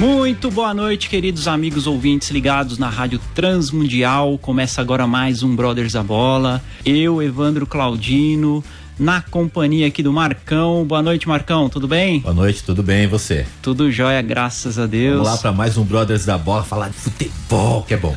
Muito boa noite, queridos amigos ouvintes ligados na Rádio Transmundial. Começa agora mais um Brothers da Bola. Eu, Evandro Claudino, na companhia aqui do Marcão. Boa noite, Marcão, tudo bem? Boa noite, tudo bem e você? Tudo jóia, graças a Deus. Vamos lá para mais um Brothers da Bola, falar de futebol, que é bom.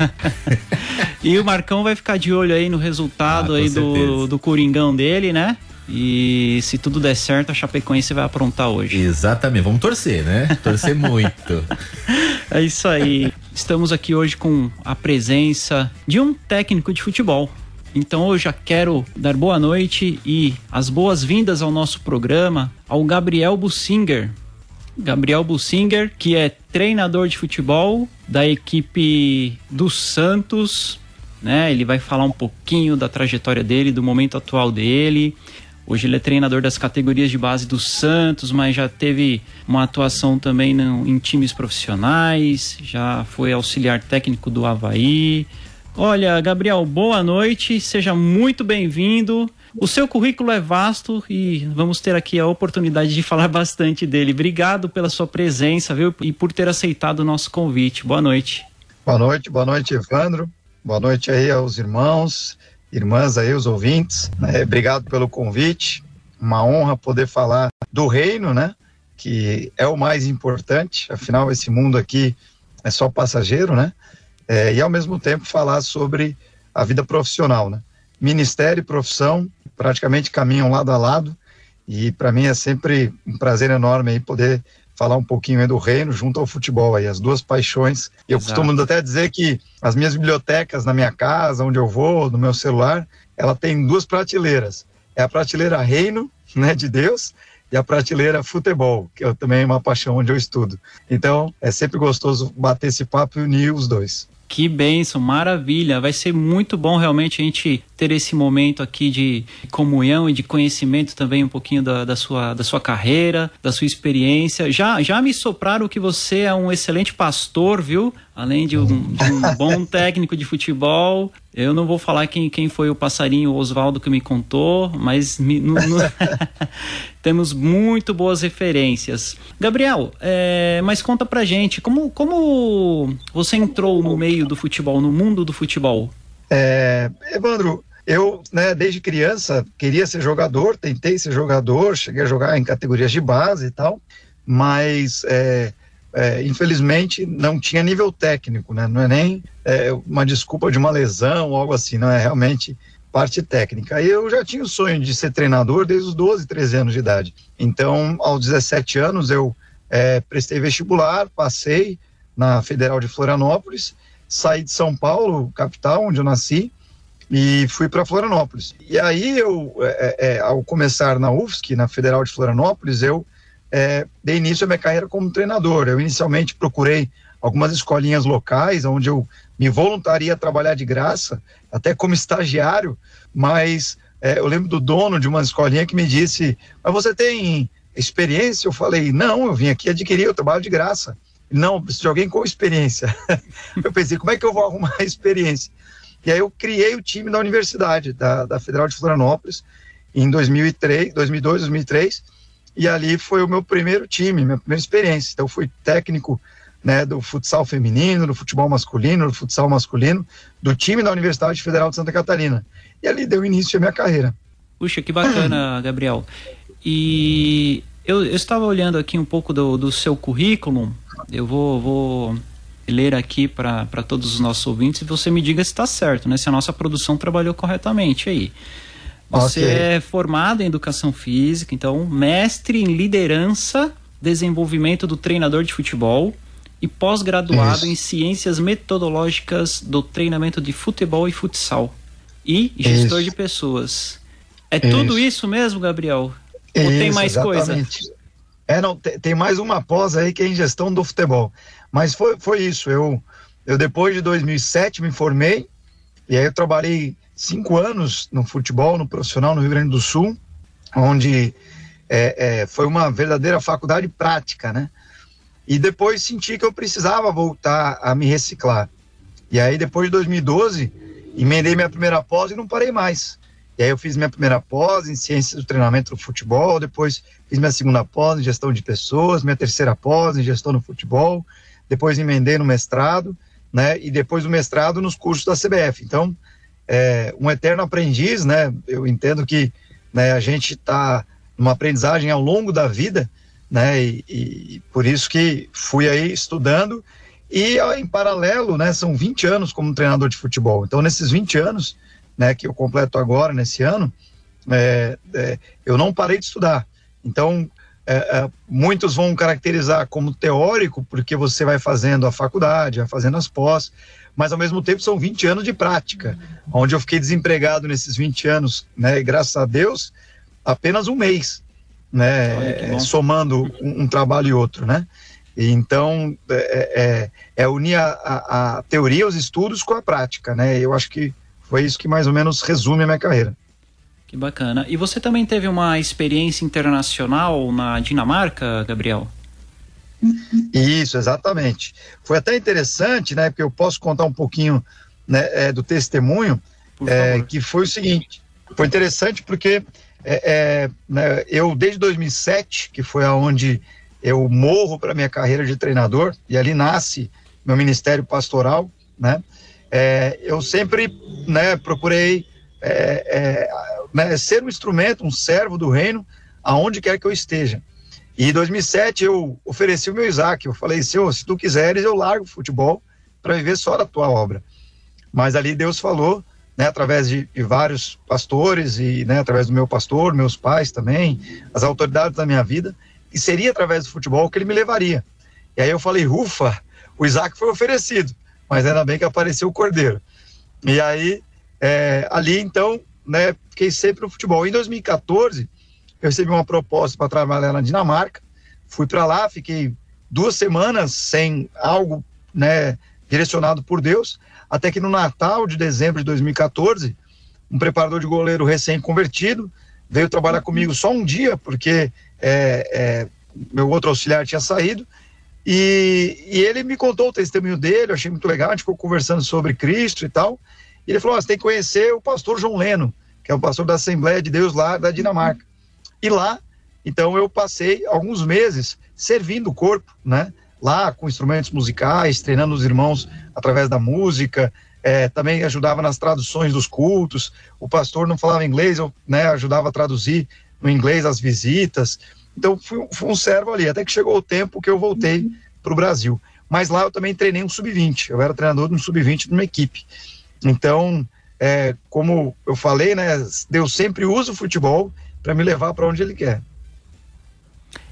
e o Marcão vai ficar de olho aí no resultado ah, aí do, do Coringão dele, né? E se tudo der certo, a Chapecoense vai aprontar hoje. Exatamente, vamos torcer, né? Torcer muito. É isso aí. Estamos aqui hoje com a presença de um técnico de futebol. Então eu já quero dar boa noite e as boas-vindas ao nosso programa ao Gabriel Bussinger. Gabriel Bussinger, que é treinador de futebol da equipe do Santos, né? Ele vai falar um pouquinho da trajetória dele, do momento atual dele. Hoje ele é treinador das categorias de base do Santos, mas já teve uma atuação também no, em times profissionais, já foi auxiliar técnico do Havaí. Olha, Gabriel, boa noite, seja muito bem-vindo. O seu currículo é vasto e vamos ter aqui a oportunidade de falar bastante dele. Obrigado pela sua presença, viu? E por ter aceitado o nosso convite. Boa noite. Boa noite, boa noite, Evandro. Boa noite aí aos irmãos irmãs aí, os ouvintes. Né? Obrigado pelo convite. Uma honra poder falar do reino, né? Que é o mais importante. Afinal, esse mundo aqui é só passageiro, né? É, e ao mesmo tempo falar sobre a vida profissional, né? Ministério e profissão praticamente caminham lado a lado. E para mim é sempre um prazer enorme aí poder falar um pouquinho do reino junto ao futebol aí, as duas paixões. Eu Exato. costumo até dizer que as minhas bibliotecas na minha casa, onde eu vou, no meu celular, ela tem duas prateleiras. É a prateleira reino, né, de Deus, e a prateleira futebol, que é também uma paixão onde eu estudo. Então, é sempre gostoso bater esse papo e unir os dois. Que benção, maravilha. Vai ser muito bom realmente a gente ter esse momento aqui de comunhão e de conhecimento também um pouquinho da, da, sua, da sua carreira, da sua experiência. Já, já me sopraram que você é um excelente pastor, viu? Além de um, de um bom técnico de futebol. Eu não vou falar quem, quem foi o passarinho Oswaldo que me contou, mas me, no, no temos muito boas referências. Gabriel, é, mas conta pra gente, como, como você entrou no meio do futebol, no mundo do futebol? É, Evandro, eu, né, desde criança, queria ser jogador, tentei ser jogador, cheguei a jogar em categorias de base e tal, mas é, é, infelizmente não tinha nível técnico, né? Não é nem é, uma desculpa de uma lesão ou algo assim, não é realmente parte técnica. Eu já tinha o sonho de ser treinador desde os 12, 13 anos de idade. Então, aos 17 anos, eu é, prestei vestibular, passei na Federal de Florianópolis, saí de São Paulo, capital, onde eu nasci, e fui para Florianópolis. E aí eu, é, é, ao começar na UFSC, na Federal de Florianópolis, eu é, dei início à minha carreira como treinador. Eu inicialmente procurei algumas escolinhas locais, onde eu me voluntaria a trabalhar de graça, até como estagiário, mas é, eu lembro do dono de uma escolinha que me disse, mas você tem experiência? Eu falei, não, eu vim aqui adquirir o trabalho de graça. Não, preciso de alguém com experiência. eu pensei, como é que eu vou arrumar experiência? E aí eu criei o time da universidade, da, da Federal de Florianópolis, em 2003, 2002, 2003, e ali foi o meu primeiro time, minha primeira experiência. Então fui técnico né, do futsal feminino, do futebol masculino, do futsal masculino, do time da Universidade Federal de Santa Catarina. E ali deu início à minha carreira. Puxa, que bacana, Gabriel. E eu, eu, estava olhando aqui um pouco do, do seu currículo, eu vou, vou ler aqui para todos os nossos ouvintes e você me diga se está certo, né? Se a nossa produção trabalhou corretamente aí. Você okay. é formado em educação física, então mestre em liderança, desenvolvimento do treinador de futebol e pós-graduado em ciências metodológicas do treinamento de futebol e futsal e gestor isso. de pessoas. É isso. tudo isso mesmo, Gabriel? Ou isso, tem mais exatamente. coisa? É, não, tem, tem mais uma pós aí que é em gestão do futebol. Mas foi, foi isso. Eu, eu, depois de 2007, me formei. E aí eu trabalhei cinco anos no futebol, no profissional, no Rio Grande do Sul, onde é, é, foi uma verdadeira faculdade prática, né? E depois senti que eu precisava voltar a me reciclar. E aí, depois de 2012, emendei minha primeira pós e não parei mais. E aí eu fiz minha primeira pós em ciências do treinamento do futebol, depois fiz minha segunda pós em gestão de pessoas, minha terceira pós em gestão no futebol, depois emendei no mestrado, né? E depois do mestrado nos cursos da CBF. Então, é, um eterno aprendiz, né? Eu entendo que né, a gente está numa aprendizagem ao longo da vida, né? E, e, por isso que fui aí estudando e em paralelo, né? São 20 anos como treinador de futebol. Então, nesses 20 anos, né? Que eu completo agora nesse ano, é, é, eu não parei de estudar. Então, é, é muitos vão caracterizar como teórico porque você vai fazendo a faculdade, vai fazendo as pós, mas ao mesmo tempo são 20 anos de prática, onde eu fiquei desempregado nesses 20 anos, né? E graças a Deus, apenas um mês, né? somando um, um, trabalho e outro, né? E então é, é, é unir a, a, a, teoria, os estudos com a prática, né? Eu acho que foi isso que mais ou menos resume a minha carreira. Que bacana. E você também teve uma experiência internacional na Dinamarca, Gabriel? Isso, exatamente. Foi até interessante, né? Porque eu posso contar um pouquinho né, é, do testemunho, é, que foi o seguinte. Foi interessante porque é, é né, eu, desde 2007, que foi aonde eu morro para minha carreira de treinador, e ali nasce meu ministério pastoral, né? É, eu sempre né, procurei é, né, ser um instrumento, um servo do reino, aonde quer que eu esteja. E em 2007 eu ofereci o meu Isaac. Eu falei, Senhor, se tu quiseres, eu largo o futebol para viver só da tua obra. Mas ali Deus falou, né, através de, de vários pastores e né, através do meu pastor, meus pais também, as autoridades da minha vida, que seria através do futebol que ele me levaria. E aí eu falei, ufa, o Isaac foi oferecido, mas ainda bem que apareceu o Cordeiro. E aí, é, ali então, né, fiquei sempre no futebol. Em 2014, eu recebi uma proposta para trabalhar na Dinamarca, fui para lá, fiquei duas semanas sem algo, né, direcionado por Deus, até que no Natal de dezembro de 2014, um preparador de goleiro recém-convertido veio trabalhar comigo só um dia, porque é, é, meu outro auxiliar tinha saído, e, e, ele me contou o testemunho dele, eu achei muito legal, a gente ficou conversando sobre Cristo e tal, e ele falou, oh, você tem que conhecer o pastor João Leno, que é o pastor da Assembleia de Deus lá da Dinamarca. E lá, então, eu passei alguns meses servindo o corpo, né? Lá com instrumentos musicais, treinando os irmãos através da música, é, também ajudava nas traduções dos cultos. O pastor não falava inglês, eu né, ajudava a traduzir no inglês as visitas. Então, fui, fui um servo ali, até que chegou o tempo que eu voltei para o Brasil. Mas lá eu também treinei um sub-20, eu era treinador de um sub-20 de uma equipe. Então, é, como eu falei, né, Deus sempre usa o futebol para me levar para onde ele quer.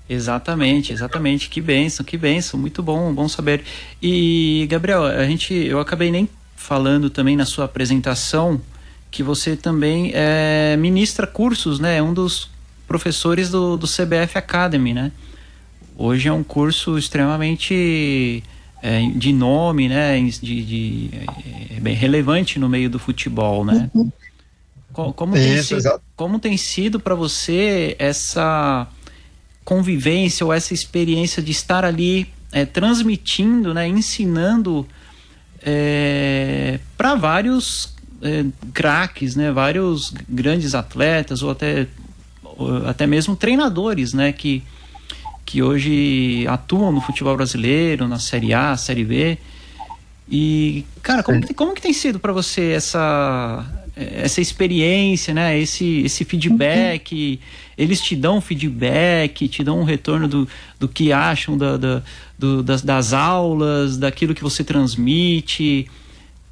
Exatamente, exatamente. Que benção, que benção. Muito bom, bom saber. E, Gabriel, a gente, eu acabei nem falando também na sua apresentação que você também é, ministra cursos, né? É um dos professores do, do CBF Academy, né? Hoje é um curso extremamente é, de nome, né? De, de é, bem relevante no meio do futebol, né? Como, como, Isso, tem, sido, como tem sido para você essa convivência ou essa experiência de estar ali é, transmitindo, né, ensinando é, para vários é, craques, né, vários grandes atletas ou até, ou até mesmo treinadores né, que, que hoje atuam no futebol brasileiro, na Série A, Série B. E, cara, como, como que tem sido para você essa, essa experiência, né? Esse, esse feedback, eles te dão feedback, te dão um retorno do, do que acham da, da do, das, das aulas, daquilo que você transmite.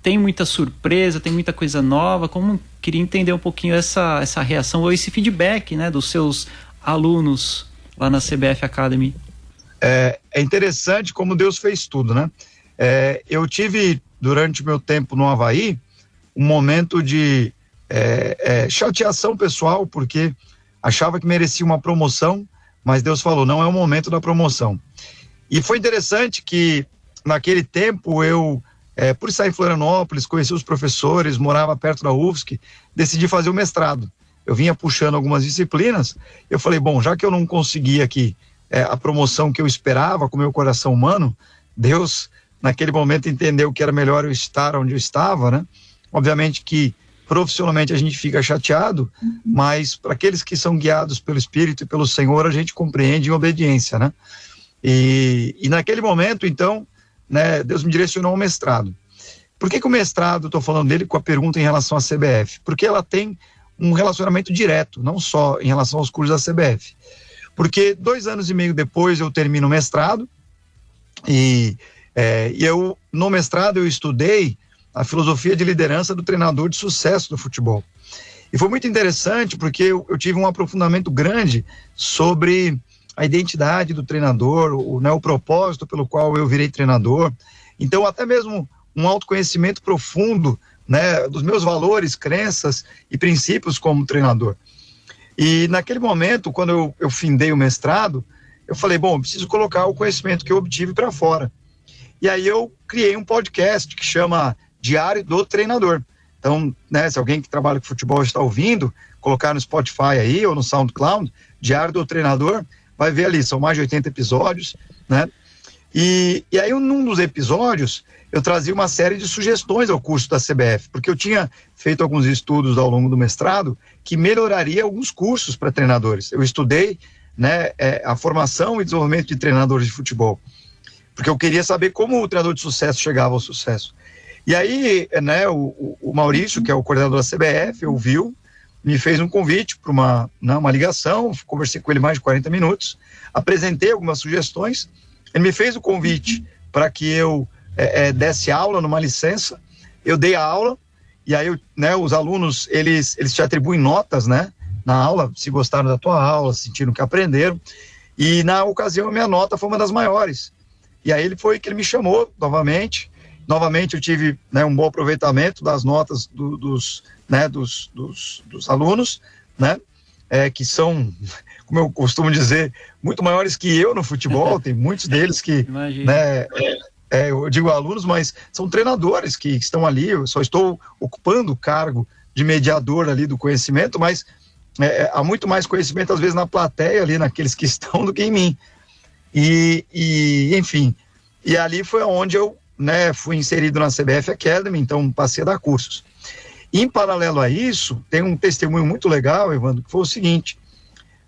Tem muita surpresa, tem muita coisa nova. Como queria entender um pouquinho essa, essa reação ou esse feedback, né, dos seus alunos lá na CBF Academy. É, é interessante como Deus fez tudo, né? É, eu tive durante o meu tempo no Havaí um momento de é, é, chateação pessoal, porque achava que merecia uma promoção, mas Deus falou: não é o momento da promoção. E foi interessante que naquele tempo eu, é, por estar em Florianópolis, conheci os professores, morava perto da UFSC, decidi fazer o mestrado. Eu vinha puxando algumas disciplinas. Eu falei: bom, já que eu não consegui aqui é, a promoção que eu esperava com meu coração humano, Deus naquele momento entendeu que era melhor eu estar onde eu estava, né? Obviamente que profissionalmente a gente fica chateado, mas para aqueles que são guiados pelo Espírito e pelo Senhor, a gente compreende em obediência, né? E, e naquele momento, então, né, Deus me direcionou ao mestrado. Por que, que o mestrado, estou falando dele com a pergunta em relação à CBF? Porque ela tem um relacionamento direto, não só em relação aos cursos da CBF. Porque dois anos e meio depois eu termino o mestrado e é, e eu, no mestrado, eu estudei a filosofia de liderança do treinador de sucesso do futebol. E foi muito interessante porque eu, eu tive um aprofundamento grande sobre a identidade do treinador, o, né, o propósito pelo qual eu virei treinador. Então, até mesmo um autoconhecimento profundo né, dos meus valores, crenças e princípios como treinador. E naquele momento, quando eu, eu findei o mestrado, eu falei: bom, preciso colocar o conhecimento que eu obtive para fora. E aí eu criei um podcast que chama Diário do Treinador. Então, né, se alguém que trabalha com futebol está ouvindo, colocar no Spotify aí ou no SoundCloud, Diário do Treinador, vai ver ali, são mais de 80 episódios, né? E, e aí, num dos episódios, eu trazia uma série de sugestões ao curso da CBF, porque eu tinha feito alguns estudos ao longo do mestrado que melhoraria alguns cursos para treinadores. Eu estudei né, é, a formação e desenvolvimento de treinadores de futebol porque eu queria saber como o treinador de sucesso chegava ao sucesso. E aí, né, o, o Maurício, que é o coordenador da CBF, ouviu, me fez um convite para uma, né, uma ligação, conversei com ele mais de 40 minutos, apresentei algumas sugestões, ele me fez o convite para que eu é, é, desse aula numa licença, eu dei a aula, e aí né, os alunos, eles, eles te atribuem notas, né, na aula, se gostaram da tua aula, sentiram que aprenderam, e na ocasião a minha nota foi uma das maiores. E aí ele foi que ele me chamou novamente. Novamente eu tive né, um bom aproveitamento das notas do, dos, né, dos, dos, dos, alunos, né, é, que são, como eu costumo dizer, muito maiores que eu no futebol. Tem muitos deles que, né, é, eu digo alunos, mas são treinadores que estão ali. Eu só estou ocupando o cargo de mediador ali do conhecimento, mas é, é há muito mais conhecimento às vezes na plateia ali, naqueles que estão, do que em mim. E, e enfim, e ali foi onde eu né, fui inserido na CBF Academy, então passei a dar cursos. em paralelo a isso, tem um testemunho muito legal, Evandro, que foi o seguinte: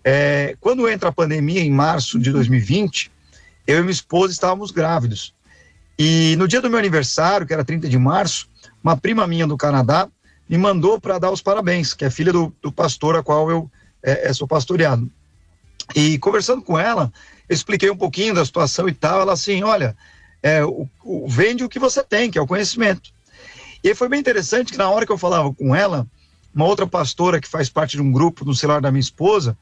é, quando entra a pandemia em março de 2020, eu e minha esposa estávamos grávidos. E no dia do meu aniversário, que era 30 de março, uma prima minha do Canadá me mandou para dar os parabéns, que é filha do, do pastor a qual eu é, é, sou pastoreado. E conversando com ela, eu expliquei um pouquinho da situação e tal. Ela assim: olha, é, o, o, vende o que você tem, que é o conhecimento. E foi bem interessante que na hora que eu falava com ela, uma outra pastora que faz parte de um grupo no celular da minha esposa,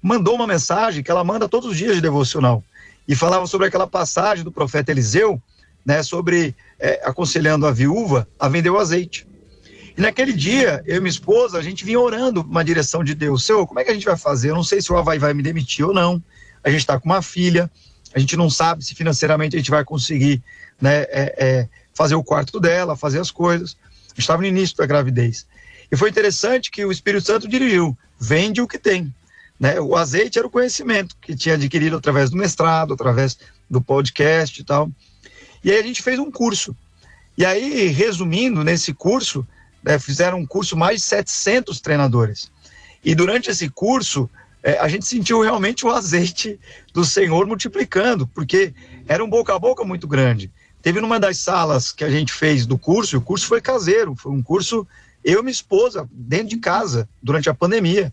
mandou uma mensagem que ela manda todos os dias de devocional. E falava sobre aquela passagem do profeta Eliseu, né, sobre é, aconselhando a viúva a vender o azeite. E naquele dia, eu e minha esposa, a gente vinha orando uma direção de Deus. Senhor, como é que a gente vai fazer? Eu não sei se o Havaí vai me demitir ou não a gente está com uma filha, a gente não sabe se financeiramente a gente vai conseguir né, é, é, fazer o quarto dela, fazer as coisas. Estava no início da gravidez. E foi interessante que o Espírito Santo dirigiu: vende o que tem. Né? O azeite era o conhecimento que tinha adquirido através do mestrado, através do podcast e tal. E aí a gente fez um curso. E aí, resumindo, nesse curso, né, fizeram um curso mais de 700 treinadores. E durante esse curso, é, a gente sentiu realmente o azeite do Senhor multiplicando, porque era um boca a boca muito grande. Teve numa das salas que a gente fez do curso, o curso foi caseiro, foi um curso eu e minha esposa, dentro de casa, durante a pandemia.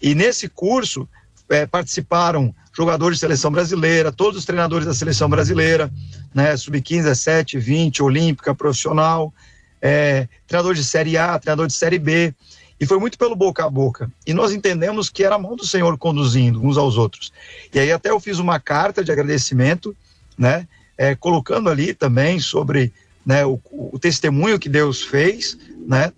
E nesse curso é, participaram jogadores de seleção brasileira, todos os treinadores da seleção brasileira, né, sub-15, 17, 20, olímpica, profissional, é, treinador de Série A, treinador de Série B. E foi muito pelo boca a boca. E nós entendemos que era a mão do Senhor conduzindo uns aos outros. E aí até eu fiz uma carta de agradecimento, né? É, colocando ali também sobre né, o, o, testemunho que Deus fez, né?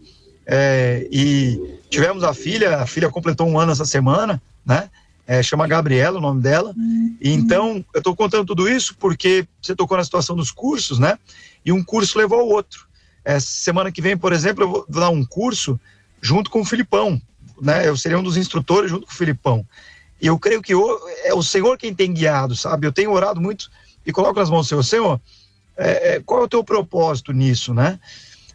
É, e tivemos a filha, a filha completou um ano essa semana, né? é, chama Gabriela, o nome dela. E então, eu estou contando tudo isso porque você tocou na situação dos cursos, né? E um curso levou ao outro. É, semana que vem, por exemplo, eu vou dar um curso junto com o Filipão, né? Eu seria um dos instrutores junto com o Filipão. E eu creio que o, é o Senhor quem tem guiado, sabe? Eu tenho orado muito e coloco nas mãos do Senhor, Senhor, é, é, qual é o teu propósito nisso, né?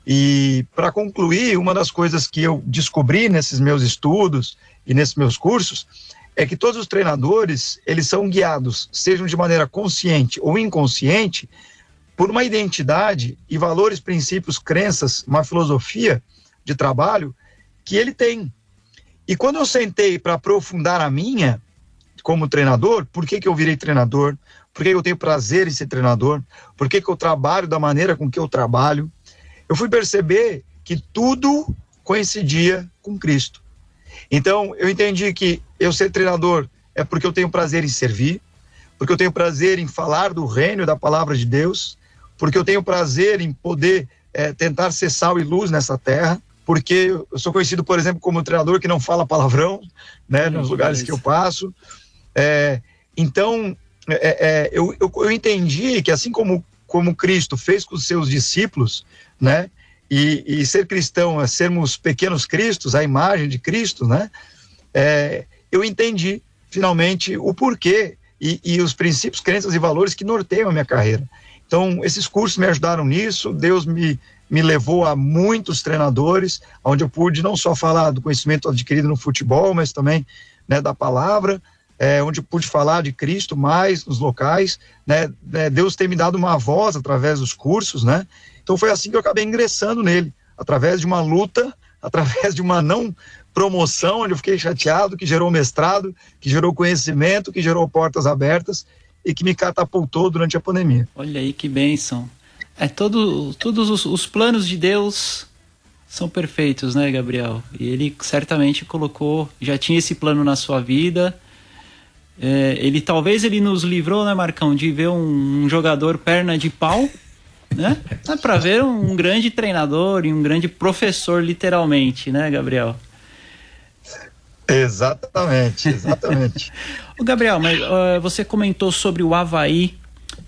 E para concluir, uma das coisas que eu descobri nesses meus estudos e nesses meus cursos é que todos os treinadores, eles são guiados, sejam de maneira consciente ou inconsciente, por uma identidade e valores, princípios, crenças, uma filosofia de trabalho que ele tem. E quando eu sentei para aprofundar a minha como treinador, por que, que eu virei treinador? Por que eu tenho prazer em ser treinador? Por que, que eu trabalho da maneira com que eu trabalho? Eu fui perceber que tudo coincidia com Cristo. Então, eu entendi que eu ser treinador é porque eu tenho prazer em servir, porque eu tenho prazer em falar do reino da palavra de Deus, porque eu tenho prazer em poder é, tentar ser sal e luz nessa terra, porque eu sou conhecido, por exemplo, como treinador que não fala palavrão, né, nos lugares que eu passo. É, então, é, eu, eu, eu entendi que assim como, como Cristo fez com os seus discípulos, né, e, e, ser cristão é sermos pequenos cristos, a imagem de Cristo, né? É, eu entendi finalmente o porquê e, e, os princípios, crenças e valores que norteiam a minha carreira. Então, esses cursos me ajudaram nisso, Deus me, me levou a muitos treinadores, onde eu pude não só falar do conhecimento adquirido no futebol, mas também né, da palavra, é, onde eu pude falar de Cristo mais nos locais, né, né, Deus tem me dado uma voz através dos cursos, né, então foi assim que eu acabei ingressando nele, através de uma luta, através de uma não promoção, onde eu fiquei chateado, que gerou mestrado, que gerou conhecimento, que gerou portas abertas e que me catapultou durante a pandemia. Olha aí que bênção. É todo, todos os, os planos de Deus são perfeitos, né, Gabriel? E ele certamente colocou, já tinha esse plano na sua vida. É, ele talvez ele nos livrou, né, Marcão, de ver um, um jogador perna de pau né? É para ver um grande treinador e um grande professor, literalmente, né, Gabriel? Exatamente, exatamente. o Gabriel, mas uh, você comentou sobre o Havaí.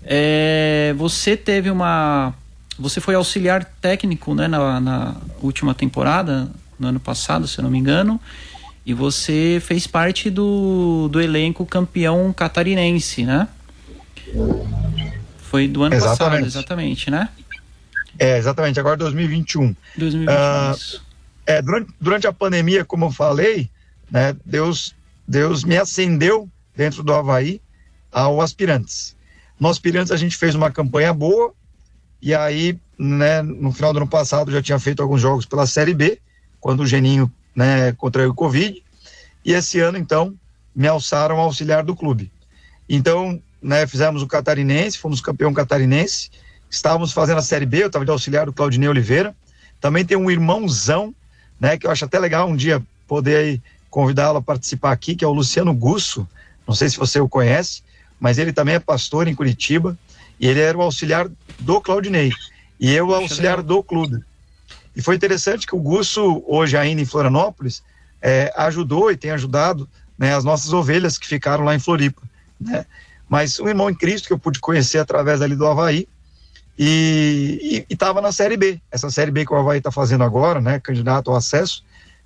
É, você teve uma. Você foi auxiliar técnico né, na, na última temporada, no ano passado, se eu não me engano. E você fez parte do, do elenco campeão catarinense, né? Foi do ano exatamente. passado, exatamente, né? É, exatamente, agora 2021. 2021. Uh, é, durante, durante a pandemia, como eu falei, né, Deus, Deus me acendeu dentro do Havaí ao aspirantes. No aspirantes a gente fez uma campanha boa, e aí, né, no final do ano passado já tinha feito alguns jogos pela Série B, quando o Geninho, né, contraiu o Covid, e esse ano, então, me alçaram auxiliar do clube. Então, né, fizemos o catarinense, fomos campeão catarinense, estávamos fazendo a Série B, eu estava de auxiliar do Claudinei Oliveira, também tem um irmãozão, né, que eu acho até legal um dia poder convidá-lo a participar aqui, que é o Luciano Gusso, não sei se você o conhece, mas ele também é pastor em Curitiba, e ele era o auxiliar do Claudinei, e eu o auxiliar do clube. E foi interessante que o Gusso, hoje ainda em Florianópolis, é, ajudou e tem ajudado né, as nossas ovelhas que ficaram lá em Floripa. Né? mas um irmão em Cristo que eu pude conhecer através ali do Havaí e estava na Série B, essa Série B que o Havaí está fazendo agora, né, candidato ao acesso,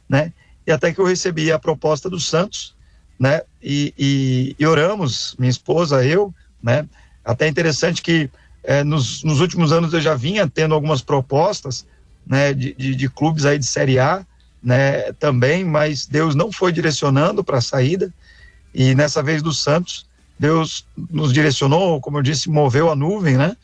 né, e até que eu recebi a proposta do Santos, né, e, e, e oramos, minha esposa, eu, né, até interessante que é, nos, nos, últimos anos eu já vinha tendo algumas propostas, né, de, de, de clubes aí de Série A, né, também, mas Deus não foi direcionando para a saída, e nessa vez do Santos, Deus nos direcionou, como eu disse, moveu a nuvem, né?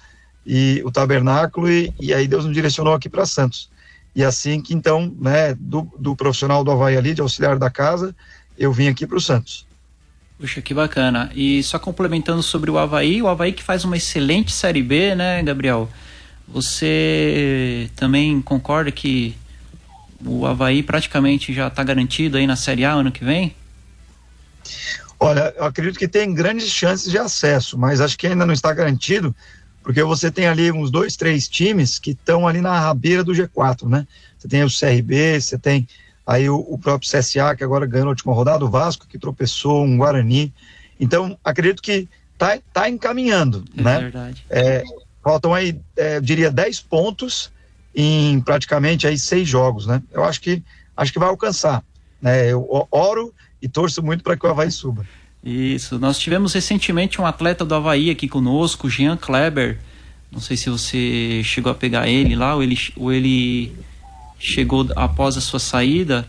E o tabernáculo, e, e aí Deus nos direcionou aqui para Santos. E assim que então, né, do, do profissional do Havaí ali, de auxiliar da casa, eu vim aqui para o Santos. Puxa, que bacana. E só complementando sobre o Havaí, o Havaí que faz uma excelente Série B, né, Gabriel? Você também concorda que o Havaí praticamente já está garantido aí na Série A ano que vem? Olha, eu acredito que tem grandes chances de acesso, mas acho que ainda não está garantido, porque você tem ali uns dois, três times que estão ali na rabeira do G4, né? Você tem o CRB, você tem aí o, o, próprio CSA, que agora ganhou a última rodada, o Vasco, que tropeçou, um Guarani. Então, acredito que tá, tá encaminhando, é né? Verdade. É, faltam aí, é, eu diria, 10 pontos em praticamente aí seis jogos, né? Eu acho que acho que vai alcançar. Né? Eu oro e torço muito para que o Havaí suba. Isso. Nós tivemos recentemente um atleta do Havaí aqui conosco, Jean Kleber. Não sei se você chegou a pegar ele lá ou ele, ou ele chegou após a sua saída.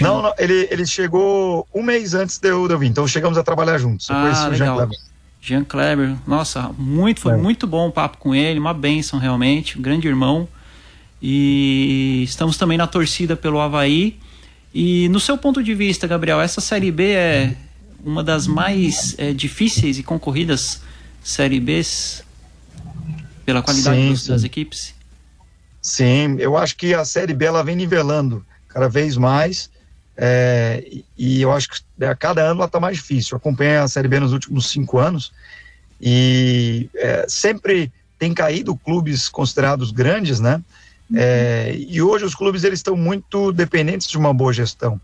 Não, não ele, ele chegou um mês antes de eu, de eu vir, então chegamos a trabalhar juntos. Eu ah, conheci o Jean Kleber. Jean Kleber, nossa, muito, foi é. muito bom o papo com ele, uma benção realmente, um grande irmão. E estamos também na torcida pelo Havaí. E no seu ponto de vista, Gabriel, essa Série B é uma das mais é, difíceis e concorridas Série Bs pela qualidade sim. das equipes? Sim, eu acho que a Série B ela vem nivelando cada vez mais é, e eu acho que a cada ano ela está mais difícil. Eu acompanhei a Série B nos últimos cinco anos e é, sempre tem caído clubes considerados grandes, né? É, e hoje os clubes eles estão muito dependentes de uma boa gestão.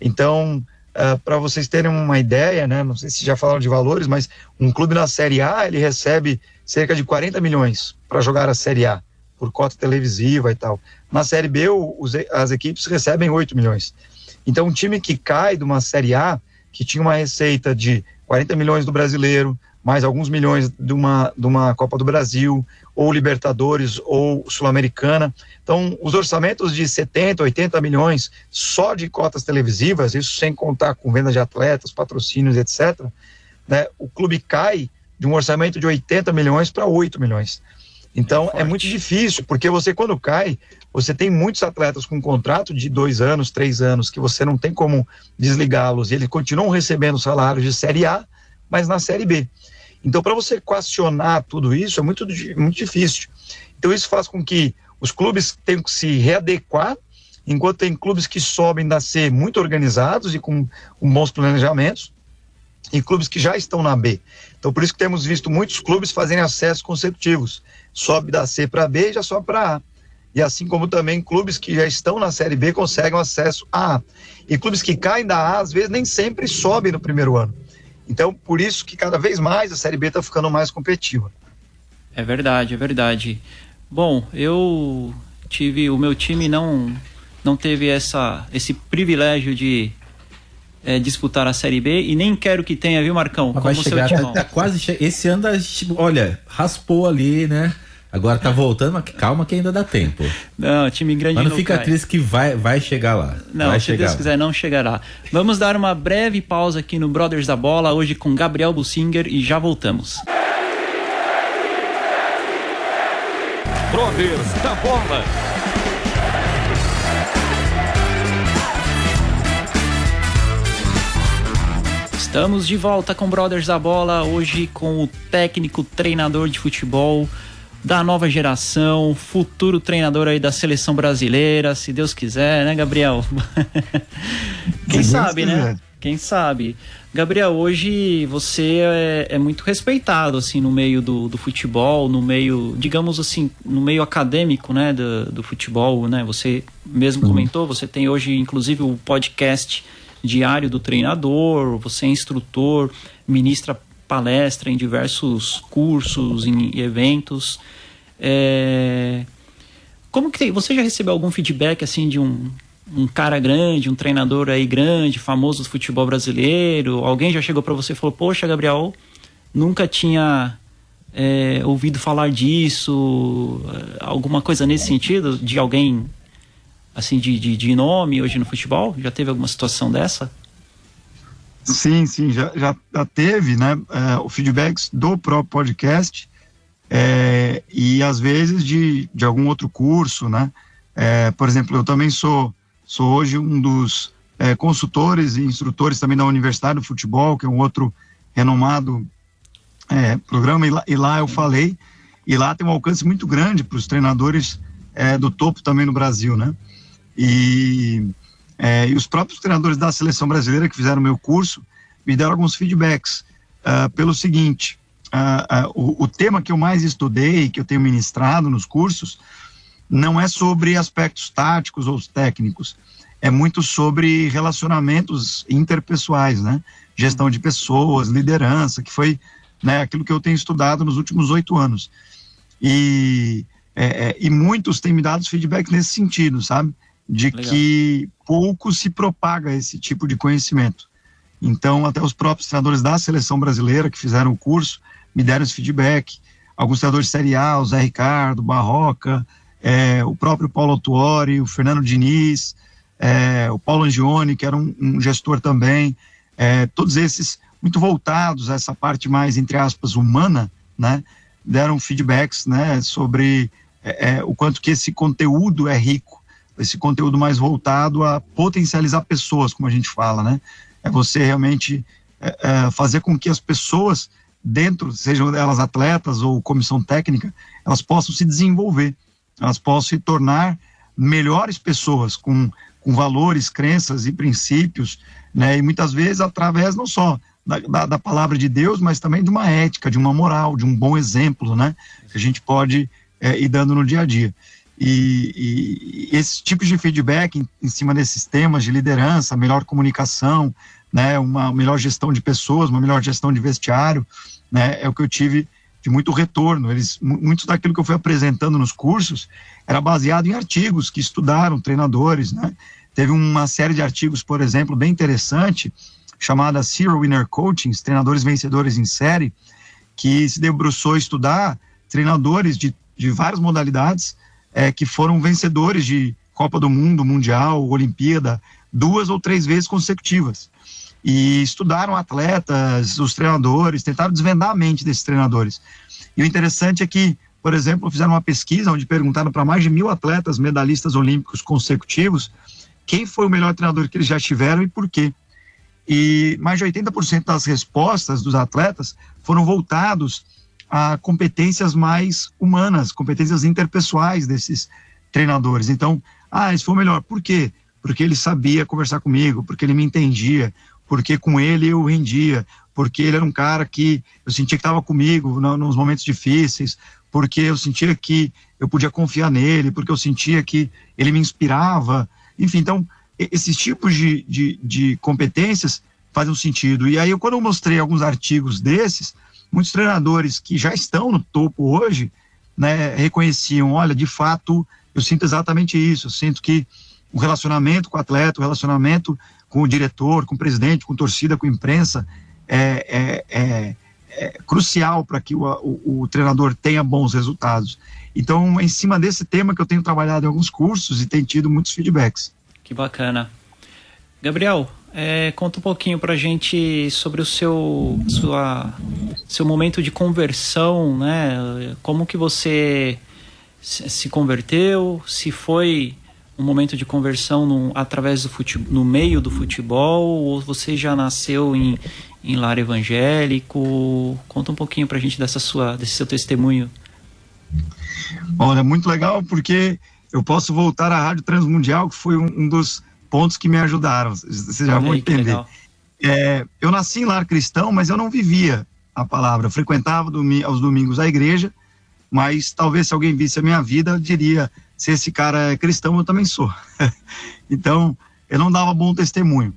Então, uh, para vocês terem uma ideia, né, não sei se já falaram de valores, mas um clube na Série A ele recebe cerca de 40 milhões para jogar a Série A por cota televisiva e tal. Na Série B, os, as equipes recebem 8 milhões. Então, um time que cai de uma Série A, que tinha uma receita de 40 milhões do brasileiro, mais alguns milhões de uma, de uma Copa do Brasil, ou Libertadores, ou Sul-Americana. Então, os orçamentos de 70, 80 milhões só de cotas televisivas, isso sem contar com venda de atletas, patrocínios, etc., né, o clube cai de um orçamento de 80 milhões para 8 milhões. Então, é, é muito difícil, porque você, quando cai, você tem muitos atletas com contrato de dois anos, três anos, que você não tem como desligá-los, e eles continuam recebendo salários de Série A, mas na Série B. Então, para você equacionar tudo isso é muito, muito difícil. Então, isso faz com que os clubes tenham que se readequar, enquanto tem clubes que sobem da C muito organizados e com, com bons planejamentos, e clubes que já estão na B. Então, por isso que temos visto muitos clubes fazerem acessos consecutivos. Sobe da C para B e já sobe para A. E assim como também clubes que já estão na Série B conseguem acesso a A. E clubes que caem da A, às vezes, nem sempre sobem no primeiro ano. Então, por isso que cada vez mais a Série B está ficando mais competitiva. É verdade, é verdade. Bom, eu tive o meu time não não teve essa esse privilégio de é, disputar a Série B e nem quero que tenha, viu, Marcão? Mas como vai chegar, tá, tá, quase che... esse ano, olha, raspou ali, né? Agora tá voltando, mas calma que ainda dá tempo. Não, time grande Mas não, não fica cai. triste que vai, vai chegar lá. Não, vai se chegar Deus lá. quiser, não chegará. Vamos dar uma breve pausa aqui no Brothers da Bola, hoje com Gabriel Bussinger e já voltamos. Brothers da Bola. Estamos de volta com Brothers da Bola, hoje com o técnico treinador de futebol da nova geração, futuro treinador aí da seleção brasileira, se Deus quiser, né, Gabriel? Quem sabe, né? Quem sabe? Gabriel, hoje você é, é, muito respeitado assim no meio do, do, futebol, no meio, digamos assim, no meio acadêmico, né, do, do futebol, né? Você mesmo uhum. comentou, você tem hoje inclusive o podcast diário do treinador, você é instrutor, ministra palestra em diversos cursos, em eventos. É... Como que tem, você já recebeu algum feedback assim de um, um cara grande, um treinador aí grande, famoso do futebol brasileiro? Alguém já chegou para você e falou: Poxa, Gabriel, nunca tinha é, ouvido falar disso? Alguma coisa nesse sentido de alguém assim de, de, de nome hoje no futebol? Já teve alguma situação dessa? Sim, sim, já, já, já teve, né? É, o feedback do próprio podcast é, e às vezes de, de algum outro curso, né? É, por exemplo, eu também sou, sou hoje um dos consultores e instrutores também da Universidade do Futebol, que é um outro renomado programa, e lá, e lá, eu falei, e lá tem um alcance muito grande para os treinadores do topo também no Brasil, né? E é, e os próprios treinadores da seleção brasileira que fizeram meu curso me deram alguns feedbacks uh, pelo seguinte: uh, uh, o, o, tema que eu mais estudei, que eu tenho ministrado nos cursos, não é sobre aspectos táticos ou técnicos, é muito sobre relacionamentos interpessoais, né? Gestão de pessoas, liderança, que foi né, aquilo que eu tenho estudado nos últimos oito anos. E, é, é, e muitos têm me dado feedback nesse sentido, sabe? De Legal. que pouco se propaga esse tipo de conhecimento. Então, até os próprios treinadores da seleção brasileira que fizeram o curso me deram esse feedback. Alguns treinadores de Série A, o Zé Ricardo, Barroca, é, o próprio Paulo Tuori, o Fernando Diniz, é, o Paulo Angione, que era um, um gestor também, é, todos esses muito voltados a essa parte mais, entre aspas, humana, né, deram feedbacks né, sobre é, é, o quanto que esse conteúdo é rico, esse conteúdo mais voltado a potencializar pessoas, como a gente fala, né? É você realmente é, é fazer com que as pessoas dentro, sejam elas atletas ou comissão técnica, elas possam se desenvolver, elas possam se tornar melhores pessoas com, com valores, crenças e princípios, né? E muitas vezes através não só da, da, da, palavra de Deus, mas também de uma ética, de uma moral, de um bom exemplo, né? Que a gente pode é, ir dando no dia a dia. E, e esse tipo de feedback em, em, cima desses temas de liderança, melhor comunicação, né, uma melhor gestão de pessoas, uma melhor gestão de vestiário, né, é o que eu tive de muito retorno. Eles, muito daquilo que eu fui apresentando nos cursos era baseado em artigos que estudaram treinadores, né. Teve uma série de artigos, por exemplo, bem interessante, chamada Zero Winner Coaching, treinadores vencedores em série, que se debruçou a estudar treinadores de, de várias modalidades é, que foram vencedores de Copa do Mundo, Mundial, Olimpíada, duas ou três vezes consecutivas. E estudaram atletas, os treinadores, tentaram desvendar a mente desses treinadores. E o interessante é que, por exemplo, fizeram uma pesquisa onde perguntaram para mais de mil atletas medalhistas olímpicos consecutivos quem foi o melhor treinador que eles já tiveram e por quê e mais de 80% das respostas dos atletas foram voltados a competências mais humanas, competências interpessoais desses treinadores. Então, ah, esse foi o melhor. Por quê? Porque ele sabia conversar comigo, porque ele me entendia, porque com ele eu rendia, porque ele era um cara que eu sentia que estava comigo no, nos momentos difíceis, porque eu sentia que eu podia confiar nele, porque eu sentia que ele me inspirava. Enfim, então, esses tipos de, de, de competências fazem um sentido. E aí, quando eu mostrei alguns artigos desses, muitos treinadores que já estão no topo hoje, né, reconheciam, olha, de fato, eu sinto exatamente isso, eu sinto que o relacionamento com o atleta, o relacionamento com o diretor, com o presidente, com torcida, com a imprensa, é, é, é, é crucial para que o, o, o, treinador tenha bons resultados. Então, é em cima desse tema que eu tenho trabalhado em alguns cursos e tenho tido muitos feedbacks. Que bacana. Gabriel, é, conta um pouquinho pra gente sobre o seu, sua, seu momento de conversão, né? Como que você se converteu, se foi um momento de conversão no, através do futebol, no meio do futebol, ou você já nasceu em, em lar evangélico? Conta um pouquinho pra gente dessa sua, desse seu testemunho. Olha, muito legal porque eu posso voltar à Rádio Transmundial, que foi um, um dos pontos que me ajudaram. Vocês já vão entender. É, eu nasci em lar cristão, mas eu não vivia a palavra. Eu frequentava domi aos domingos a igreja, mas talvez se alguém visse a minha vida, diria: se esse cara é cristão, eu também sou. então, eu não dava bom testemunho.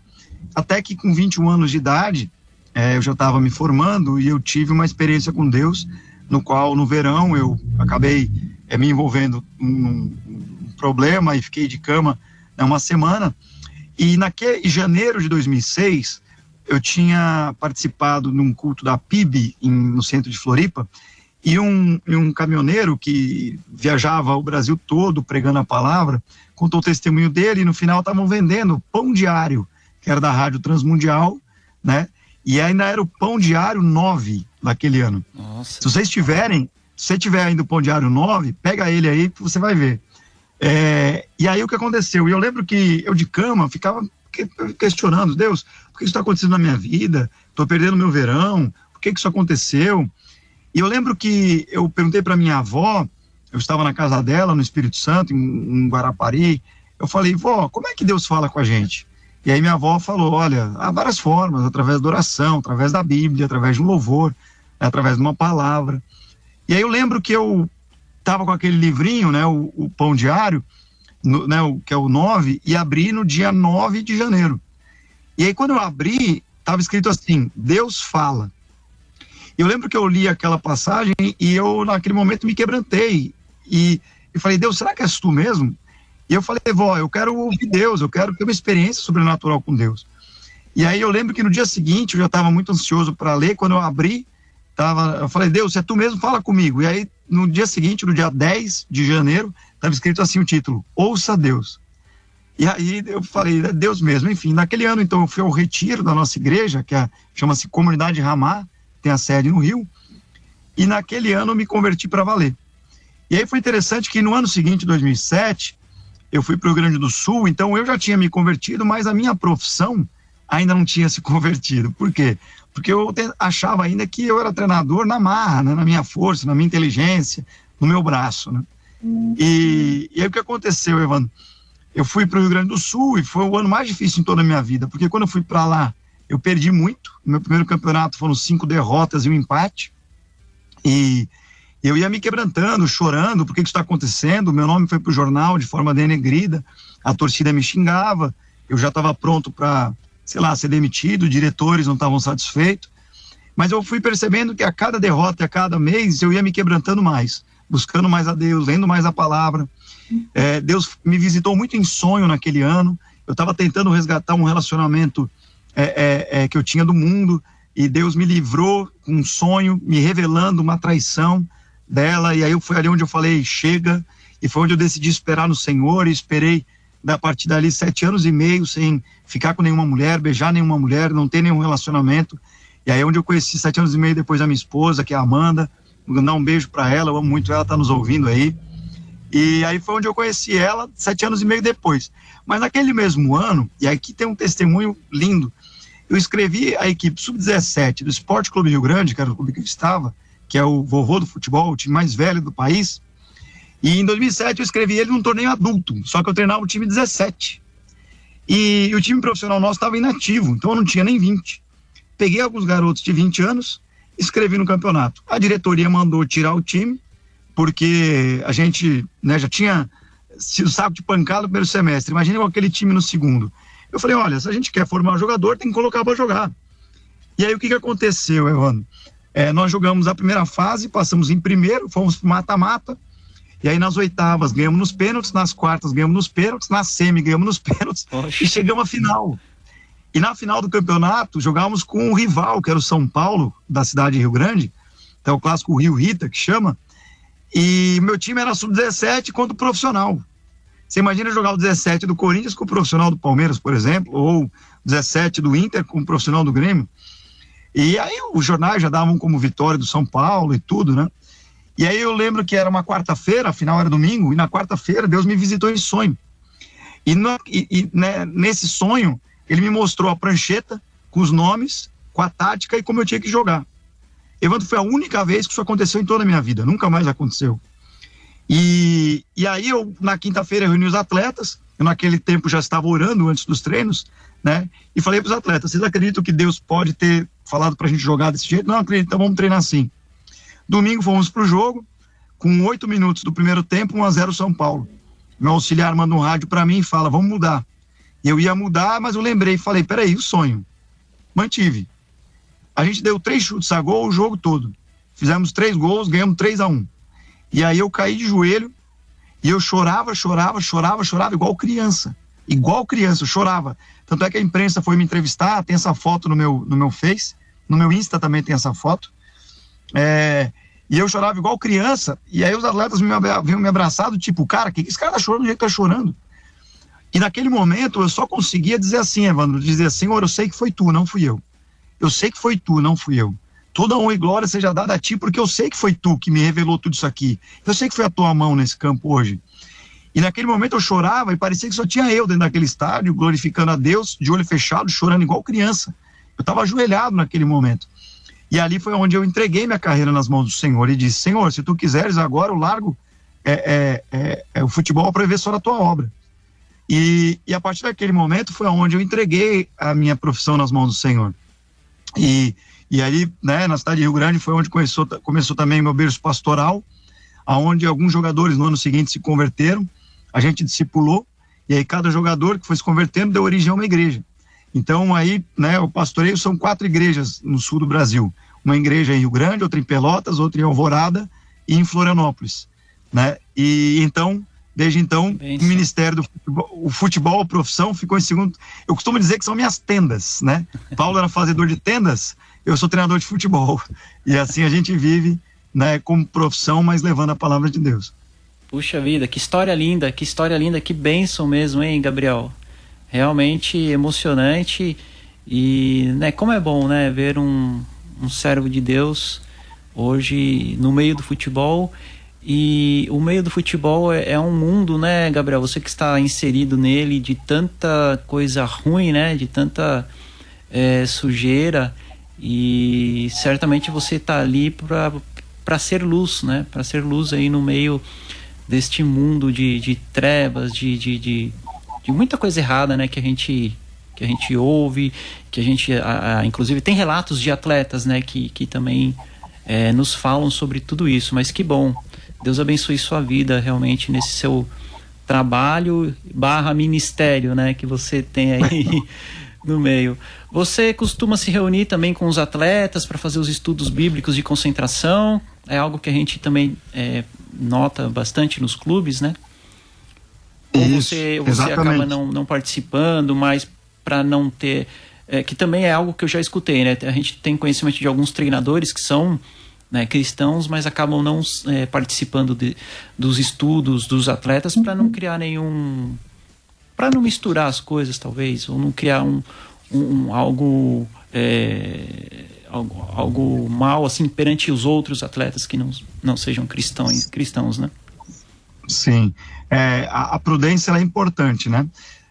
Até que com 21 anos de idade, é, eu já estava me formando e eu tive uma experiência com Deus, no qual no verão eu acabei é, me envolvendo num, problema e fiquei de cama né, uma semana. E naquele em janeiro de 2006, eu tinha participado num culto da PIB em, no centro de Floripa, e um, e um caminhoneiro que viajava o Brasil todo pregando a palavra, contou o testemunho dele e no final estavam vendendo pão diário, que era da Rádio Transmundial, né? E ainda era o pão diário 9 daquele ano. Nossa. Se vocês tiverem, se você tiver ainda o pão diário 9, pega ele aí que você vai ver. É, e aí o que aconteceu? E eu lembro que eu de cama ficava questionando, Deus, por que isso está acontecendo na minha vida? Estou perdendo meu verão, por que, que isso aconteceu? E eu lembro que eu perguntei para minha avó, eu estava na casa dela, no Espírito Santo, em, em Guarapari, eu falei, vó, como é que Deus fala com a gente? E aí minha avó falou, olha, há várias formas, através da oração, através da Bíblia, através de um louvor, né, através de uma palavra. E aí eu lembro que eu estava com aquele livrinho, né, o, o, Pão Diário, no, né, o, que é o 9, e abri no dia 9 de janeiro. E aí, quando eu abri, estava escrito assim: Deus fala. Eu lembro que eu li aquela passagem e eu, naquele momento, me quebrantei. E, e falei: Deus, será que és tu mesmo? E eu falei: Vó, eu quero ouvir Deus, eu quero ter uma experiência sobrenatural com Deus. E aí eu lembro que no dia seguinte eu já estava muito ansioso para ler. Quando eu abri, tava, eu falei: Deus, é tu mesmo, fala comigo. E aí, no dia seguinte, no dia 10 de janeiro, estava escrito assim o título: Ouça Deus. E aí eu falei, é Deus mesmo. Enfim, naquele ano, então, eu fui ao retiro da nossa igreja, que é, chama-se Comunidade Ramá, tem a sede no Rio. E naquele ano eu me converti para valer. E aí foi interessante que no ano seguinte, 2007, eu fui para o Rio Grande do Sul, então eu já tinha me convertido, mas a minha profissão ainda não tinha se convertido. Por quê? Porque eu achava ainda que eu era treinador na marra, né? na minha força, na minha inteligência, no meu braço. Né? E, e aí o que aconteceu, Evandro? Eu fui para o Rio Grande do Sul e foi o ano mais difícil em toda a minha vida, porque quando eu fui para lá, eu perdi muito. No meu primeiro campeonato foram cinco derrotas e um empate. E eu ia me quebrantando, chorando, por que isso está acontecendo? Meu nome foi para o jornal de forma denegrida, a torcida me xingava, eu já estava pronto para, sei lá, ser demitido, diretores não estavam satisfeitos. Mas eu fui percebendo que a cada derrota, a cada mês, eu ia me quebrantando mais, buscando mais a Deus, lendo mais a palavra. É, Deus me visitou muito em sonho naquele ano. Eu estava tentando resgatar um relacionamento é, é, é, que eu tinha do mundo e Deus me livrou com um sonho, me revelando uma traição dela. E aí foi ali onde eu falei chega e foi onde eu decidi esperar no Senhor e esperei da partir dali sete anos e meio sem ficar com nenhuma mulher, beijar nenhuma mulher, não ter nenhum relacionamento. E aí é onde eu conheci sete anos e meio depois a minha esposa, que é a Amanda. Vou dar um beijo para ela, eu amo muito ela, tá nos ouvindo aí. E aí foi onde eu conheci ela, sete anos e meio depois. Mas naquele mesmo ano, e aqui tem um testemunho lindo, eu escrevi a equipe sub-17 do Esporte Clube Rio Grande, que era o clube que eu estava, que é o vovô do futebol, o time mais velho do país. E em 2007 eu escrevi ele num torneio adulto, só que eu treinava o time 17. E o time profissional nosso estava inativo, então eu não tinha nem 20. Peguei alguns garotos de 20 anos, escrevi no campeonato. A diretoria mandou tirar o time, porque a gente né, já tinha sido saco de pancada no primeiro semestre. Imagina aquele time no segundo. Eu falei, olha, se a gente quer formar um jogador, tem que colocar para jogar. E aí o que, que aconteceu, Evandro? É, nós jogamos a primeira fase, passamos em primeiro, fomos para mata-mata, e aí nas oitavas ganhamos nos pênaltis, nas quartas ganhamos nos pênaltis, na semi ganhamos nos pênaltis, Oxe. e chegamos à final. E na final do campeonato, jogávamos com um rival, que era o São Paulo, da cidade de Rio Grande, é o clássico Rio Rita, que chama, e meu time era sub-17 contra o profissional. Você imagina jogar o 17 do Corinthians com o profissional do Palmeiras, por exemplo, ou 17 do Inter com o profissional do Grêmio. E aí os jornais já davam como vitória do São Paulo e tudo, né? E aí eu lembro que era uma quarta-feira, afinal era domingo, e na quarta-feira Deus me visitou em sonho. E, no, e, e né, nesse sonho, ele me mostrou a prancheta com os nomes, com a tática e como eu tinha que jogar. Evandro, foi a única vez que isso aconteceu em toda a minha vida, nunca mais aconteceu. E, e aí eu, na quinta-feira, reuni os atletas, eu naquele tempo já estava orando antes dos treinos, né? E falei para os atletas, vocês acreditam que Deus pode ter falado para a gente jogar desse jeito? Não acredito, então vamos treinar assim. Domingo fomos para o jogo, com oito minutos do primeiro tempo, 1 a 0 São Paulo. Meu auxiliar manda um rádio para mim e fala, vamos mudar. Eu ia mudar, mas eu lembrei, falei, peraí, o sonho. Mantive. A gente deu três chutes a gol o jogo todo. Fizemos três gols, ganhamos 3 a 1 E aí eu caí de joelho e eu chorava, chorava, chorava, chorava, igual criança. Igual criança, eu chorava. Tanto é que a imprensa foi me entrevistar, tem essa foto no meu, no meu Face, no meu Insta também tem essa foto. É, e eu chorava igual criança, e aí os atletas vinham me abraçado, tipo, cara, que, que esse cara tá chorando do jeito que tá chorando? E naquele momento eu só conseguia dizer assim, Evandro, dizer, Senhor, eu sei que foi tu, não fui eu. Eu sei que foi tu, não fui eu. Toda honra e glória seja dada a ti, porque eu sei que foi tu que me revelou tudo isso aqui. Eu sei que foi a tua mão nesse campo hoje. E naquele momento eu chorava e parecia que só tinha eu dentro daquele estádio, glorificando a Deus, de olho fechado, chorando igual criança. Eu estava ajoelhado naquele momento. E ali foi onde eu entreguei minha carreira nas mãos do Senhor e disse: Senhor, se tu quiseres agora, eu largo é, é, é, é o futebol para ver só a tua obra. E, e a partir daquele momento foi onde eu entreguei a minha profissão nas mãos do Senhor. E, e aí, né, na cidade de Rio Grande foi onde começou, começou também meu berço pastoral, aonde alguns jogadores no ano seguinte se converteram, a gente discipulou, e aí cada jogador que foi se convertendo deu origem a uma igreja. Então aí, né, o pastoreio são quatro igrejas no sul do Brasil. Uma igreja em Rio Grande, outra em Pelotas, outra em Alvorada e em Florianópolis, né? E então, desde então, Bem, o Ministério do futebol, o futebol, a profissão ficou em segundo. Eu costumo dizer que são minhas tendas, né? Paulo era fazedor de tendas, eu sou treinador de futebol. E assim a gente vive, né, como profissão, mas levando a palavra de Deus. Puxa vida, que história linda, que história linda, que bênção mesmo, hein, Gabriel? Realmente emocionante e, né, como é bom, né, ver um, um servo de Deus hoje no meio do futebol e o meio do futebol é, é, um mundo, né, Gabriel? Você que está inserido nele de tanta coisa ruim, né? De tanta é, sujeira e certamente você está ali para ser luz, né? Para ser luz aí no meio deste mundo de, de trevas, de, de, de, de, muita coisa errada, né? Que a gente que a gente ouve, que a gente, a, a, inclusive tem relatos de atletas, né? Que, que também é, nos falam sobre tudo isso. Mas que bom, Deus abençoe sua vida realmente nesse seu trabalho barra ministério, né? Que você tem aí no meio. Você costuma se reunir também com os atletas para fazer os estudos bíblicos de concentração? É algo que a gente também é, nota bastante nos clubes, né? Ou Isso, você, você acaba não, não participando, mas para não ter. É, que também é algo que eu já escutei, né? A gente tem conhecimento de alguns treinadores que são né, cristãos, mas acabam não é, participando de, dos estudos dos atletas para não criar nenhum. para não misturar as coisas, talvez, ou não criar um, um algo. É, algo, algo mal assim perante os outros atletas que não, não sejam cristãos, cristãos, né? Sim, é, a, a, prudência é importante, né?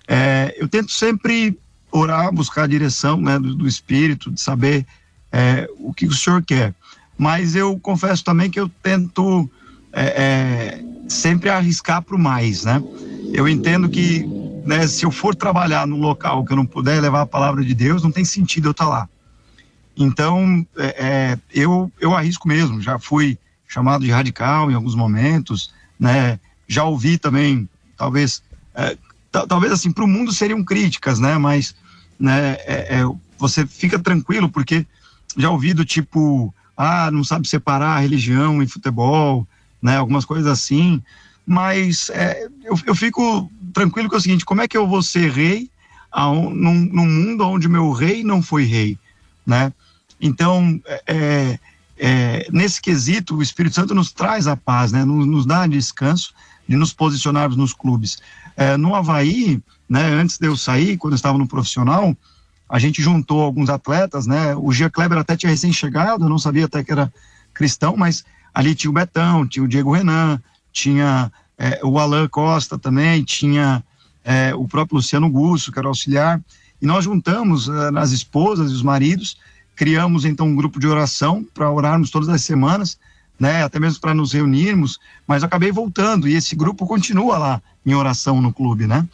É, eu tento sempre orar, buscar a direção né, do, do Espírito, de saber é, o que o Senhor quer. Mas eu confesso também que eu tento é, é, sempre arriscar para o mais, né? Eu entendo que né, se eu for trabalhar num local que eu não puder levar a palavra de Deus, não tem sentido eu estar tá lá. Então, é, eu, eu arrisco mesmo, já fui chamado de radical em alguns momentos, né? Já ouvi também, talvez, é, talvez assim, para o mundo seriam críticas, né? Mas, né, é, é, você fica tranquilo, porque já ouvi do tipo, ah, não sabe separar religião e futebol, né? Algumas coisas assim, mas é, eu, eu fico tranquilo com o seguinte, como é que eu vou ser rei num, num mundo onde meu rei não foi rei, né? Então, é, é, é, nesse quesito, o Espírito Santo nos traz a paz, né? nos, nos dá descanso de nos posicionarmos nos clubes. É, no Havaí, né, antes de eu sair, quando eu estava no profissional, a gente juntou alguns atletas, né? O Gia Kleber até tinha recém-chegado, eu não sabia até que era cristão, mas ali tinha o Betão, tinha o Diego Renan, tinha é, o Alan Costa também, tinha é, o próprio Luciano Gusso, que era auxiliar, e nós juntamos é, as esposas e os maridos Criamos então um grupo de oração para orarmos todas as semanas, né, até mesmo para nos reunirmos, mas acabei voltando e esse grupo continua lá em oração no clube, né?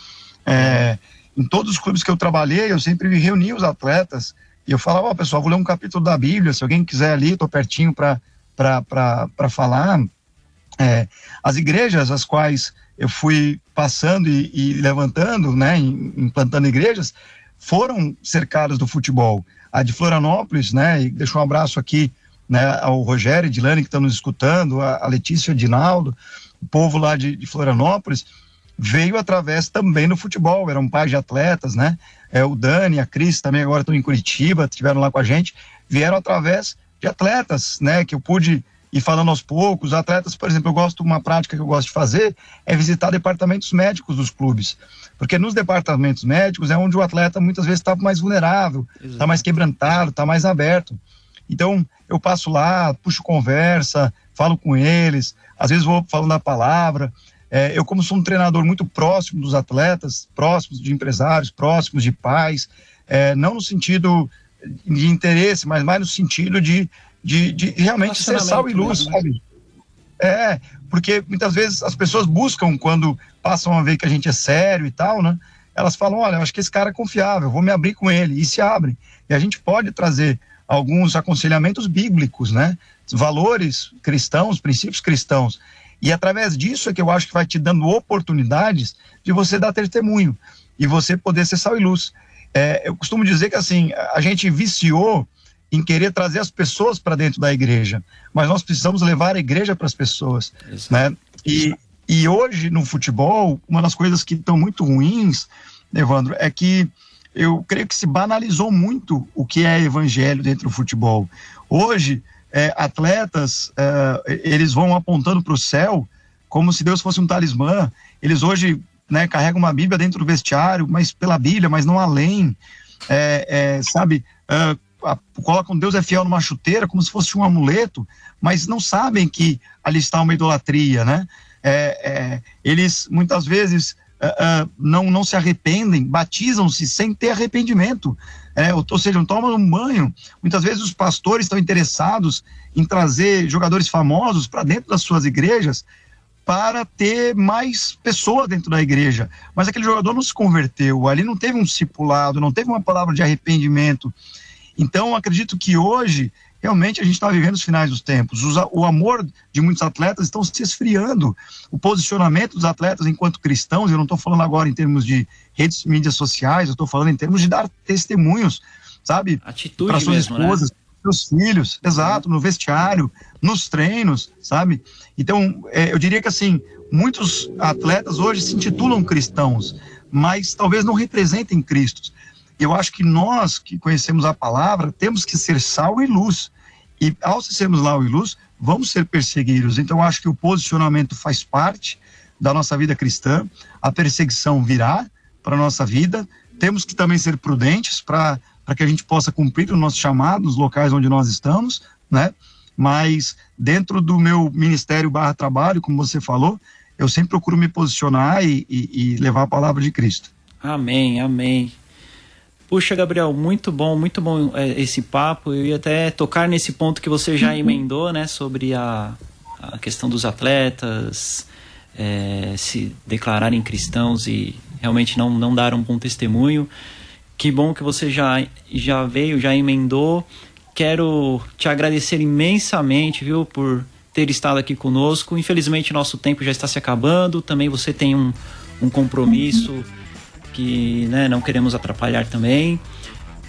É, em todos os clubes que eu trabalhei, eu sempre me reunia os atletas e eu falava, ó, oh, pessoal, vou ler um capítulo da Bíblia, se alguém quiser ali, estou pertinho para falar. É, as igrejas as quais eu fui passando e, e levantando, né, implantando igrejas, foram cercadas do futebol a de Florianópolis, né? E deixo um abraço aqui né, ao Rogério e Dilane que estão nos escutando, a, Letícia Dinaldo, o povo lá de, de, Florianópolis, veio através também do futebol, eram pais de atletas, né? É, o Dani, a Cris também agora estão em Curitiba, estiveram lá com a gente, vieram através de atletas, né? Que eu pude ir falando aos poucos. Atletas, por exemplo, eu gosto, uma prática que eu gosto de fazer é visitar departamentos médicos dos clubes. Porque nos departamentos médicos é onde o atleta muitas vezes está mais vulnerável, está mais quebrantado, está mais aberto. Então, eu passo lá, puxo conversa, falo com eles, às vezes vou falando a palavra. É, eu, como sou um treinador muito próximo dos atletas, próximos de empresários, próximos de pais, é, não no sentido de interesse, mas mais no sentido de, de, de realmente ser sal e luz, sabe? É, porque muitas vezes as pessoas buscam quando passam a ver que a gente é sério e tal, né? Elas falam, olha, eu acho que esse cara é confiável, vou me abrir com ele, e se abrem. E a gente pode trazer alguns aconselhamentos bíblicos, né? valores cristãos, princípios cristãos. E através disso é que eu acho que vai te dando oportunidades de você dar testemunho e você poder ser sal e luz. É, eu costumo dizer que assim, a gente viciou em querer trazer as pessoas para dentro da igreja, mas nós precisamos levar a igreja para as pessoas, Exato. né? E, e hoje no futebol, uma das coisas que estão muito ruins, Evandro, é que eu creio que se banalizou muito o que é evangelho dentro do futebol. Hoje, é, atletas, é, eles vão apontando para o céu como se Deus fosse um talismã. Eles hoje né, carregam uma Bíblia dentro do vestiário, mas pela Bíblia, mas não além. É, é sabe, é, colocam Deus é fiel numa chuteira como se fosse um amuleto, mas não sabem que ali está uma idolatria, né? É, eles muitas vezes uh, não, não se arrependem, batizam-se sem ter arrependimento. É, ou, ou, seja, não tomam um banho. Muitas vezes os pastores estão interessados em trazer jogadores famosos para dentro das suas igrejas para ter mais pessoas dentro da igreja. Mas aquele jogador não se converteu, ali não teve um discipulado, não teve uma palavra de arrependimento. Então, acredito que hoje realmente a gente está vivendo os finais dos tempos. O amor de muitos atletas estão se esfriando. O posicionamento dos atletas enquanto cristãos, eu não estou falando agora em termos de redes, mídias sociais, eu estou falando em termos de dar testemunhos, sabe? Atitude para suas mesmo, né? esposas, né? seus filhos, exato, no vestiário, nos treinos, sabe? Então, é, eu diria que assim, muitos atletas hoje se intitulam cristãos, mas talvez não representem Cristo. Eu acho que nós que conhecemos a palavra temos que ser sal e luz. E ao sermos sal e luz, vamos ser perseguidos. Então, eu acho que o posicionamento faz parte da nossa vida cristã. A perseguição virá para nossa vida. Temos que também ser prudentes para que a gente possa cumprir o nosso chamado nos locais onde nós estamos, né? Mas dentro do meu ministério barra trabalho, como você falou, eu sempre procuro me posicionar e, e, e levar a palavra de Cristo. Amém, amém. Puxa, Gabriel, muito bom, muito bom é, esse papo. Eu ia até tocar nesse ponto que você já emendou, né, sobre a, a questão dos atletas é, se declararem cristãos e realmente não, não dar um bom testemunho. Que bom que você já, já veio, já emendou. Quero te agradecer imensamente, viu, por ter estado aqui conosco. Infelizmente, nosso tempo já está se acabando. Também você tem um, um compromisso que né, não queremos atrapalhar também.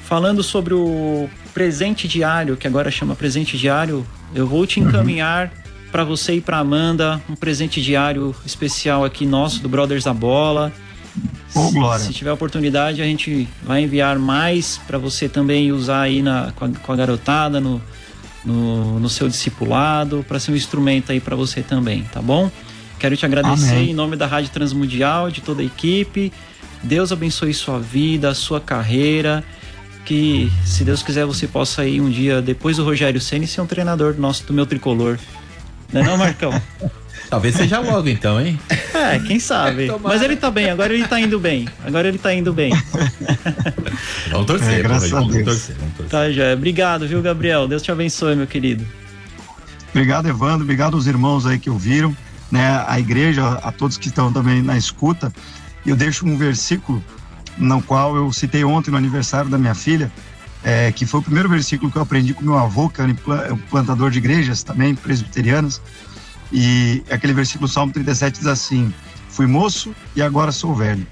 Falando sobre o presente diário, que agora chama presente diário, eu vou te encaminhar para você e para Amanda um presente diário especial aqui nosso do Brothers da Bola. Oh, glória. Se, se tiver oportunidade, a gente vai enviar mais para você também usar aí na, com, a, com a garotada no, no, no, seu discipulado, para ser um instrumento aí para você também, tá bom? Quero te agradecer Amém. em nome da Rádio Transmundial, de toda a equipe. Deus abençoe sua vida, sua carreira. Que, se Deus quiser, você possa ir um dia, depois do Rogério Senna, ser um treinador nosso, do meu tricolor. Não é não, Marcão? Talvez seja logo então, hein? É, quem sabe. Mas ele tá bem, agora ele tá indo bem. Agora ele tá indo bem. vamos torcer, é, graças a Deus. Vamos torcer, vamos torcer. Tá, já. Obrigado, viu, Gabriel? Deus te abençoe, meu querido. Obrigado, Evandro. Obrigado aos irmãos aí que ouviram, né? A igreja, a todos que estão também na escuta eu deixo um versículo no qual eu citei ontem no aniversário da minha filha, é, que foi o primeiro versículo que eu aprendi com meu avô, que era um plantador de igrejas também, presbiterianas. E aquele versículo, Salmo 37, diz assim: Fui moço e agora sou velho,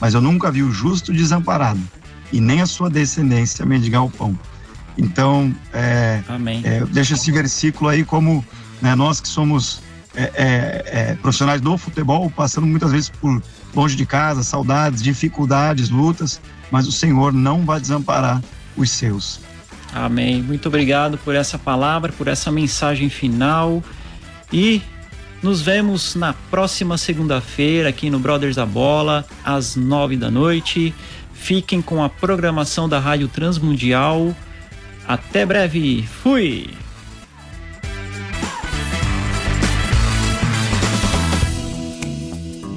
mas eu nunca vi o justo desamparado, e nem a sua descendência mendigar o pão. Então, é, é, eu deixo esse versículo aí como né, nós que somos é, é, é, profissionais do futebol, passando muitas vezes por longe de casa, saudades, dificuldades, lutas, mas o Senhor não vai desamparar os seus. Amém. Muito obrigado por essa palavra, por essa mensagem final e nos vemos na próxima segunda-feira aqui no Brothers da Bola, às nove da noite. Fiquem com a programação da Rádio Transmundial. Até breve. Fui!